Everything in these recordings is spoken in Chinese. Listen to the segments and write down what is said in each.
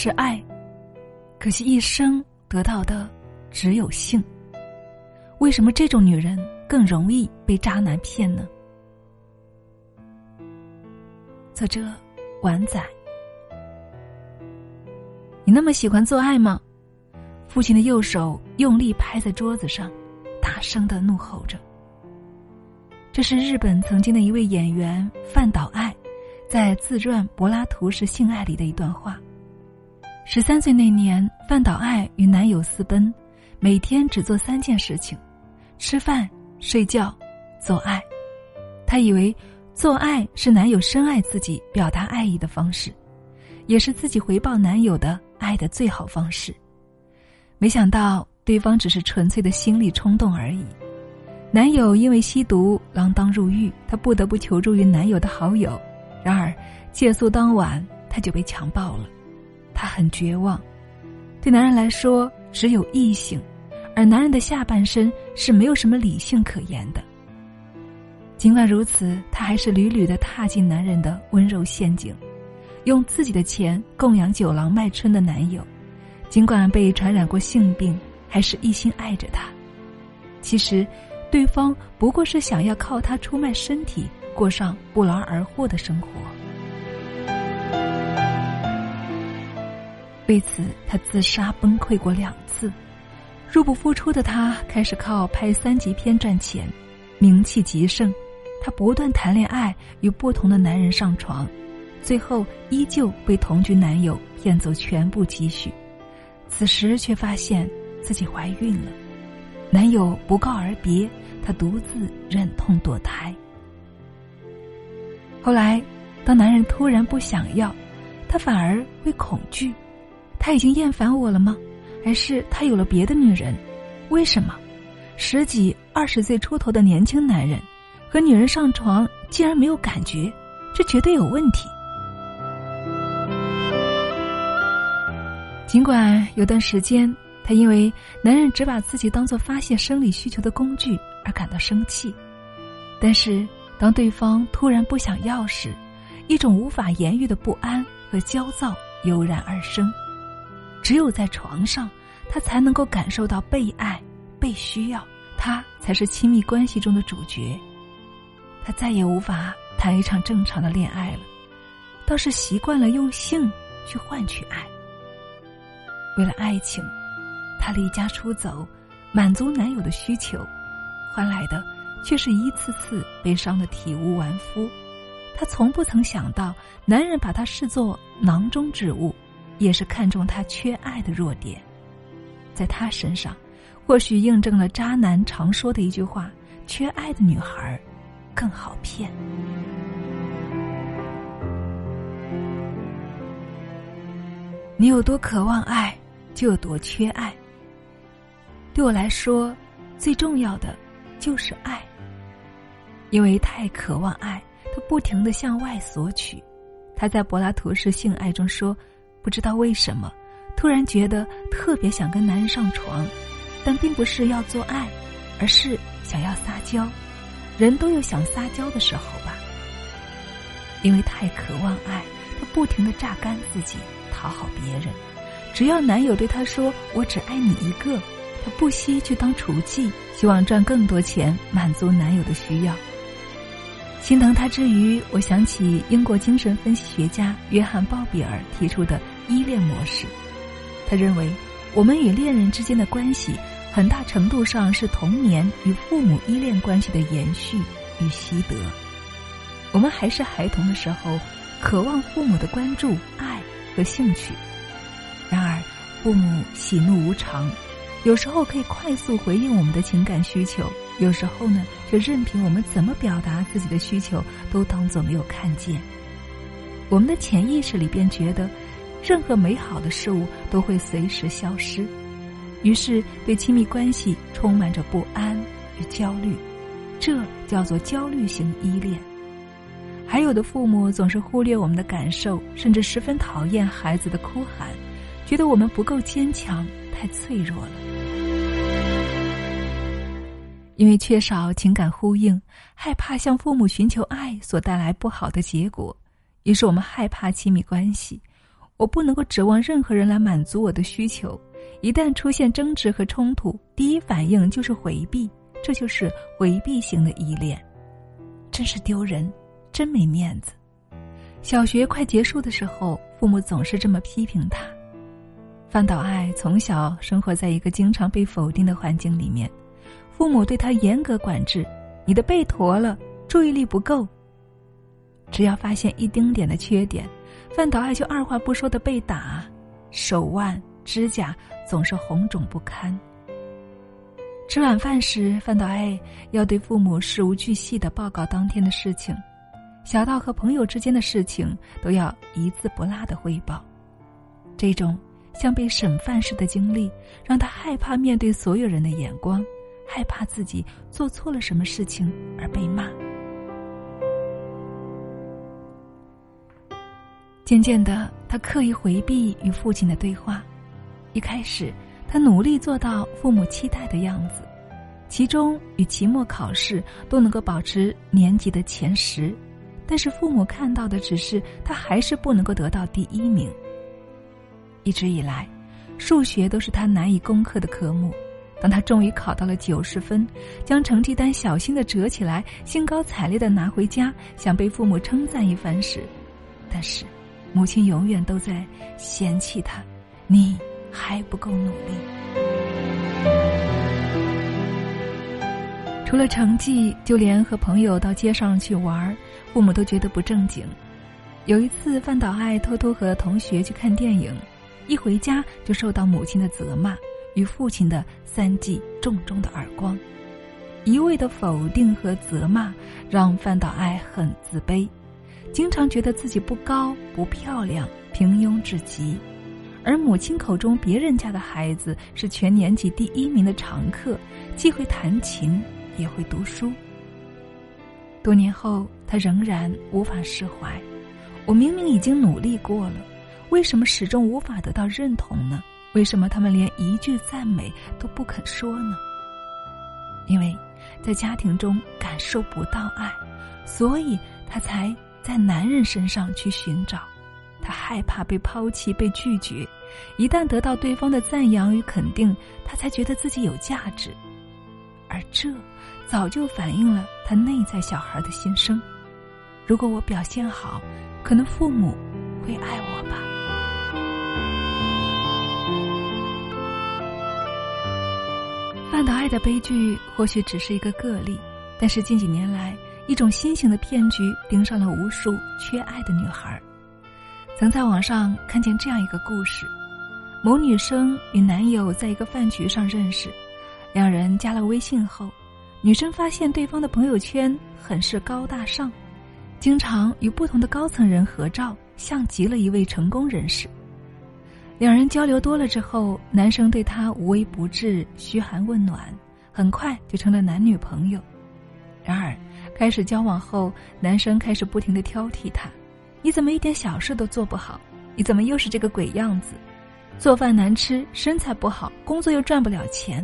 是爱，可惜一生得到的只有性。为什么这种女人更容易被渣男骗呢？作者：晚仔。你那么喜欢做爱吗？父亲的右手用力拍在桌子上，大声的怒吼着。这是日本曾经的一位演员范岛爱，在自传《柏拉图式性爱》里的一段话。十三岁那年，范岛爱与男友私奔，每天只做三件事情：吃饭、睡觉、做爱。她以为做爱是男友深爱自己、表达爱意的方式，也是自己回报男友的爱的最好方式。没想到对方只是纯粹的心理冲动而已。男友因为吸毒锒铛入狱，她不得不求助于男友的好友。然而，借宿当晚，她就被强暴了。她很绝望。对男人来说，只有异性，而男人的下半身是没有什么理性可言的。尽管如此，她还是屡屡的踏进男人的温柔陷阱，用自己的钱供养酒廊卖春的男友。尽管被传染过性病，还是一心爱着他。其实。对方不过是想要靠他出卖身体，过上不劳而获的生活。为此，他自杀崩溃过两次。入不敷出的他开始靠拍三级片赚钱，名气极盛。他不断谈恋爱，与不同的男人上床，最后依旧被同居男友骗走全部积蓄。此时却发现自己怀孕了。男友不告而别，她独自忍痛堕胎。后来，当男人突然不想要，她反而会恐惧。他已经厌烦我了吗？还是他有了别的女人？为什么？十几、二十岁出头的年轻男人和女人上床竟然没有感觉？这绝对有问题。尽管有段时间。他因为男人只把自己当做发泄生理需求的工具而感到生气，但是当对方突然不想要时，一种无法言喻的不安和焦躁油然而生。只有在床上，她才能够感受到被爱、被需要，她才是亲密关系中的主角。她再也无法谈一场正常的恋爱了，倒是习惯了用性去换取爱。为了爱情。她离家出走，满足男友的需求，换来的却是一次次被伤得体无完肤。她从不曾想到，男人把她视作囊中之物，也是看中他缺爱的弱点。在他身上，或许印证了渣男常说的一句话：“缺爱的女孩，更好骗。”你有多渴望爱，就有多缺爱。对我来说，最重要的就是爱。因为太渴望爱，他不停的向外索取。他在柏拉图式性爱中说：“不知道为什么，突然觉得特别想跟男人上床，但并不是要做爱，而是想要撒娇。人都有想撒娇的时候吧。因为太渴望爱，他不停的榨干自己，讨好别人。只要男友对他说：‘我只爱你一个。’”她不惜去当厨妓，希望赚更多钱满足男友的需要。心疼他之余，我想起英国精神分析学家约翰鲍比尔提出的依恋模式。他认为，我们与恋人之间的关系，很大程度上是童年与父母依恋关系的延续与习得。我们还是孩童的时候，渴望父母的关注、爱和兴趣。然而，父母喜怒无常。有时候可以快速回应我们的情感需求，有时候呢，却任凭我们怎么表达自己的需求，都当做没有看见。我们的潜意识里便觉得，任何美好的事物都会随时消失，于是对亲密关系充满着不安与焦虑，这叫做焦虑型依恋。还有的父母总是忽略我们的感受，甚至十分讨厌孩子的哭喊，觉得我们不够坚强，太脆弱了。因为缺少情感呼应，害怕向父母寻求爱所带来不好的结果，于是我们害怕亲密关系，我不能够指望任何人来满足我的需求。一旦出现争执和冲突，第一反应就是回避，这就是回避型的依恋，真是丢人，真没面子。小学快结束的时候，父母总是这么批评他。范岛爱从小生活在一个经常被否定的环境里面，父母对他严格管制：“你的背驼了，注意力不够。”只要发现一丁点的缺点，范岛爱就二话不说的被打，手腕、指甲总是红肿不堪。吃晚饭时，范岛爱要对父母事无巨细的报告当天的事情，小到和朋友之间的事情，都要一字不落的汇报。这种像被审犯似的经历，让他害怕面对所有人的眼光，害怕自己做错了什么事情而被骂。渐渐的，他刻意回避与父亲的对话。一开始，他努力做到父母期待的样子，其中与期末考试都能够保持年级的前十，但是父母看到的只是他还是不能够得到第一名。一直以来，数学都是他难以攻克的科目。当他终于考到了九十分，将成绩单小心的折起来，兴高采烈的拿回家，想被父母称赞一番时，但是。母亲永远都在嫌弃他，你还不够努力。除了成绩，就连和朋友到街上去玩，父母都觉得不正经。有一次，范岛爱偷偷和同学去看电影，一回家就受到母亲的责骂与父亲的三记重重的耳光，一味的否定和责骂让范岛爱很自卑。经常觉得自己不高、不漂亮、平庸至极，而母亲口中别人家的孩子是全年级第一名的常客，既会弹琴也会读书。多年后，他仍然无法释怀。我明明已经努力过了，为什么始终无法得到认同呢？为什么他们连一句赞美都不肯说呢？因为，在家庭中感受不到爱，所以他才。在男人身上去寻找，他害怕被抛弃、被拒绝。一旦得到对方的赞扬与肯定，他才觉得自己有价值。而这早就反映了他内在小孩的心声：如果我表现好，可能父母会爱我吧。范岛爱的悲剧或许只是一个个例，但是近几年来。一种新型的骗局盯上了无数缺爱的女孩。曾在网上看见这样一个故事：某女生与男友在一个饭局上认识，两人加了微信后，女生发现对方的朋友圈很是高大上，经常与不同的高层人合照，像极了一位成功人士。两人交流多了之后，男生对她无微不至、嘘寒问暖，很快就成了男女朋友。然而，开始交往后，男生开始不停的挑剔她：“你怎么一点小事都做不好？你怎么又是这个鬼样子？做饭难吃，身材不好，工作又赚不了钱，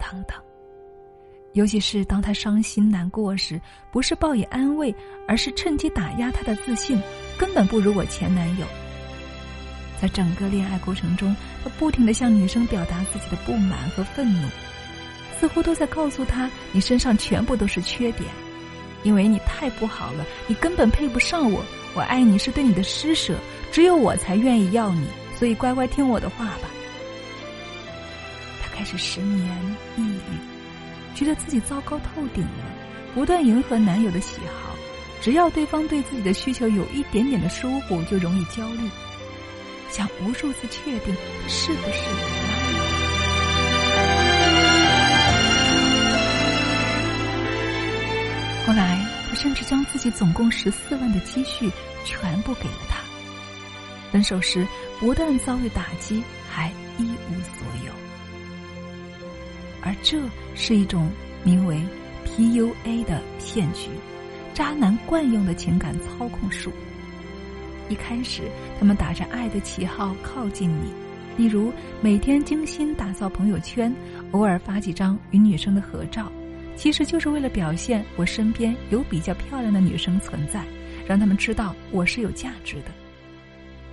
等等。”尤其是当他伤心难过时，不是报以安慰，而是趁机打压他的自信，根本不如我前男友。在整个恋爱过程中，他不停的向女生表达自己的不满和愤怒，似乎都在告诉他：“你身上全部都是缺点。”因为你太不好了，你根本配不上我。我爱你是对你的施舍，只有我才愿意要你，所以乖乖听我的话吧。他开始失眠、抑郁，觉得自己糟糕透顶了，不断迎合男友的喜好，只要对方对自己的需求有一点点的疏忽，就容易焦虑，想无数次确定是不是。后来，他甚至将自己总共十四万的积蓄全部给了他。分手时，不但遭遇打击，还一无所有。而这是一种名为 PUA 的骗局，渣男惯用的情感操控术。一开始，他们打着爱的旗号靠近你，例如每天精心打造朋友圈，偶尔发几张与女生的合照。其实就是为了表现我身边有比较漂亮的女生存在，让他们知道我是有价值的。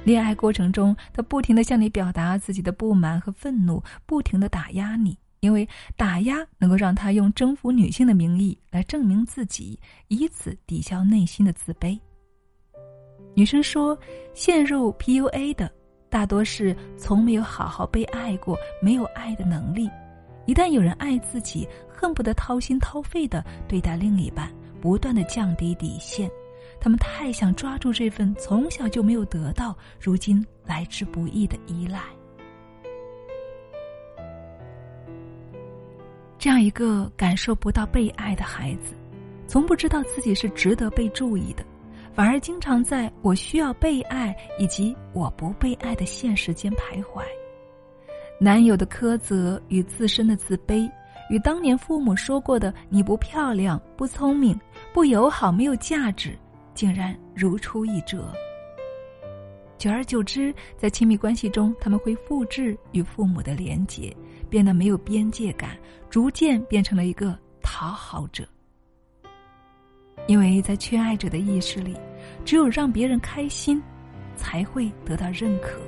恋爱过程中，他不停的向你表达自己的不满和愤怒，不停的打压你，因为打压能够让他用征服女性的名义来证明自己，以此抵消内心的自卑。女生说，陷入 PUA 的大多是从没有好好被爱过，没有爱的能力。一旦有人爱自己，恨不得掏心掏肺的对待另一半，不断的降低底线。他们太想抓住这份从小就没有得到，如今来之不易的依赖。这样一个感受不到被爱的孩子，从不知道自己是值得被注意的，反而经常在我需要被爱以及我不被爱的现实间徘徊。男友的苛责与自身的自卑，与当年父母说过的“你不漂亮、不聪明、不友好、没有价值”。竟然如出一辙。久而久之，在亲密关系中，他们会复制与父母的连结，变得没有边界感，逐渐变成了一个讨好者。因为在缺爱者的意识里，只有让别人开心，才会得到认可，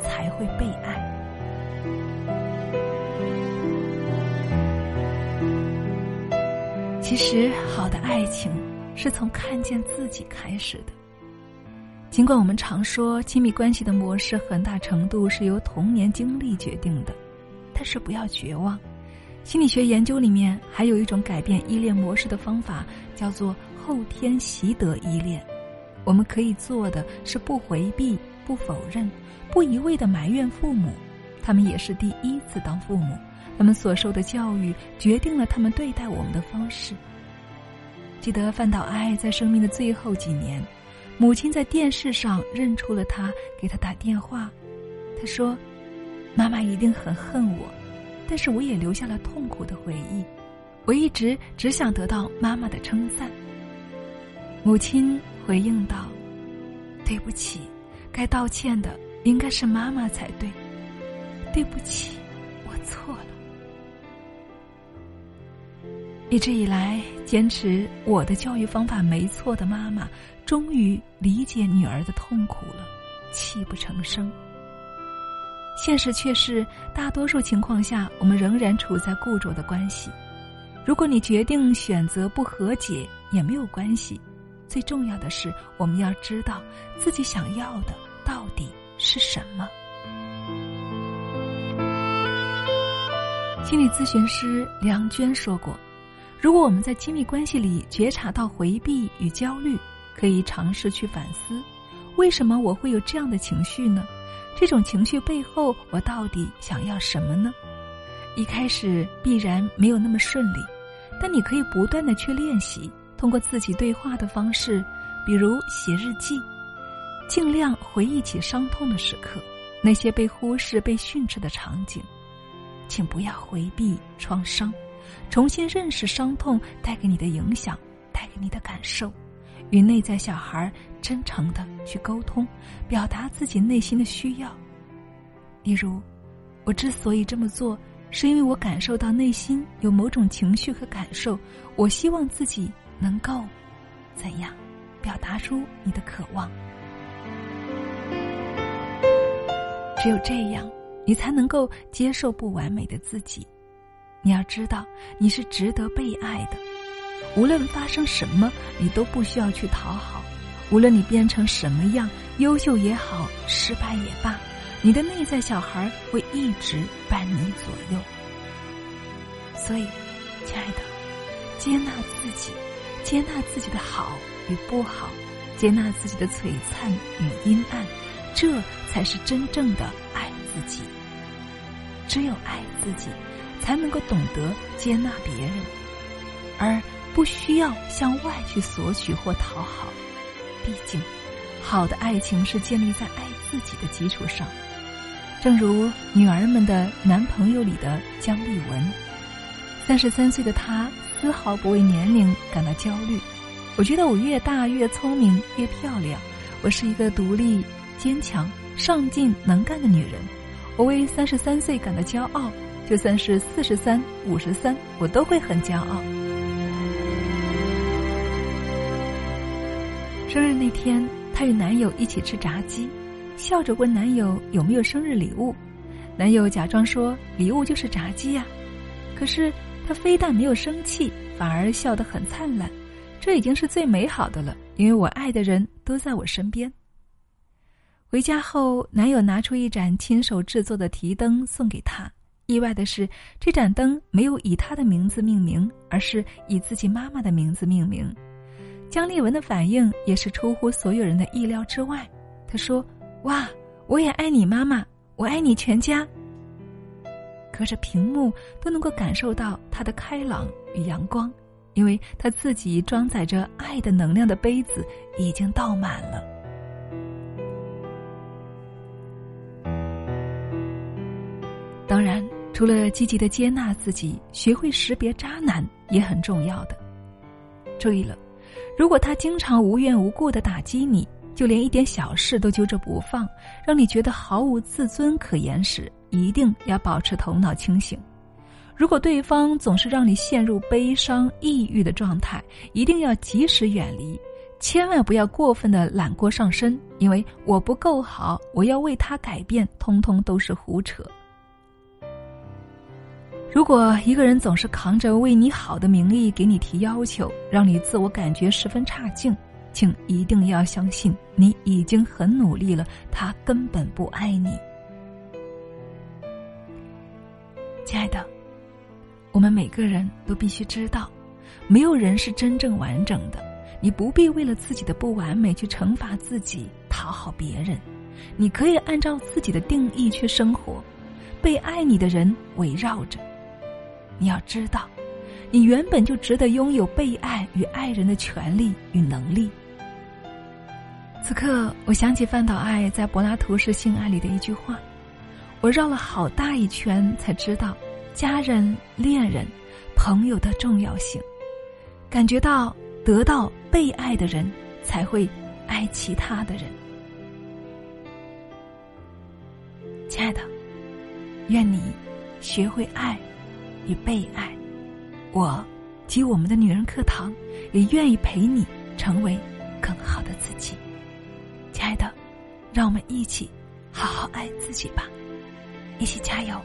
才会被爱。其实，好的爱情。是从看见自己开始的。尽管我们常说亲密关系的模式很大程度是由童年经历决定的，但是不要绝望。心理学研究里面还有一种改变依恋模式的方法，叫做后天习得依恋。我们可以做的是不回避、不否认、不一味的埋怨父母，他们也是第一次当父母，他们所受的教育决定了他们对待我们的方式。记得范岛爱在生命的最后几年，母亲在电视上认出了他，给他打电话。他说：“妈妈一定很恨我，但是我也留下了痛苦的回忆。我一直只想得到妈妈的称赞。”母亲回应道：“对不起，该道歉的应该是妈妈才对。对不起，我错了。”一直以来坚持我的教育方法没错的妈妈，终于理解女儿的痛苦了，泣不成声。现实却是，大多数情况下，我们仍然处在固着的关系。如果你决定选择不和解，也没有关系。最重要的是，我们要知道自己想要的到底是什么。心理咨询师梁娟说过。如果我们在亲密关系里觉察到回避与焦虑，可以尝试去反思：为什么我会有这样的情绪呢？这种情绪背后，我到底想要什么呢？一开始必然没有那么顺利，但你可以不断的去练习，通过自己对话的方式，比如写日记，尽量回忆起伤痛的时刻，那些被忽视、被训斥的场景，请不要回避创伤。重新认识伤痛带给你的影响，带给你的感受，与内在小孩真诚的去沟通，表达自己内心的需要。例如，我之所以这么做，是因为我感受到内心有某种情绪和感受，我希望自己能够怎样表达出你的渴望。只有这样，你才能够接受不完美的自己。你要知道，你是值得被爱的。无论发生什么，你都不需要去讨好。无论你变成什么样，优秀也好，失败也罢，你的内在小孩会一直伴你左右。所以，亲爱的，接纳自己，接纳自己的好与不好，接纳自己的璀璨与阴暗，这才是真正的爱自己。只有爱自己。才能够懂得接纳别人，而不需要向外去索取或讨好。毕竟，好的爱情是建立在爱自己的基础上。正如《女儿们的男朋友》里的姜丽文，三十三岁的她丝毫不为年龄感到焦虑。我觉得我越大越聪明越漂亮，我是一个独立、坚强、上进、能干的女人。我为三十三岁感到骄傲。就算是四十三、五十三，我都会很骄傲。生日那天，她与男友一起吃炸鸡，笑着问男友有没有生日礼物，男友假装说礼物就是炸鸡呀，可是他非但没有生气，反而笑得很灿烂，这已经是最美好的了，因为我爱的人都在我身边。回家后，男友拿出一盏亲手制作的提灯送给她。意外的是，这盏灯没有以他的名字命名，而是以自己妈妈的名字命名。姜丽文的反应也是出乎所有人的意料之外。她说：“哇，我也爱你妈妈，我爱你全家。”隔着屏幕都能够感受到他的开朗与阳光，因为他自己装载着爱的能量的杯子已经倒满了。当然。除了积极的接纳自己，学会识别渣男也很重要的。注意了，如果他经常无缘无故的打击你，就连一点小事都揪着不放，让你觉得毫无自尊可言时，一定要保持头脑清醒。如果对方总是让你陷入悲伤、抑郁的状态，一定要及时远离，千万不要过分的揽锅上身，因为我不够好，我要为他改变，通通都是胡扯。如果一个人总是扛着为你好的名义给你提要求，让你自我感觉十分差劲，请一定要相信你已经很努力了，他根本不爱你。亲爱的，我们每个人都必须知道，没有人是真正完整的。你不必为了自己的不完美去惩罚自己，讨好别人。你可以按照自己的定义去生活，被爱你的人围绕着。你要知道，你原本就值得拥有被爱与爱人的权利与能力。此刻，我想起范岛爱在柏拉图式性爱里的一句话：“我绕了好大一圈，才知道家人、恋人、朋友的重要性，感觉到得到被爱的人才会爱其他的人。”亲爱的，愿你学会爱。与被爱，我及我们的女人课堂也愿意陪你成为更好的自己，亲爱的，让我们一起好好爱自己吧，一起加油。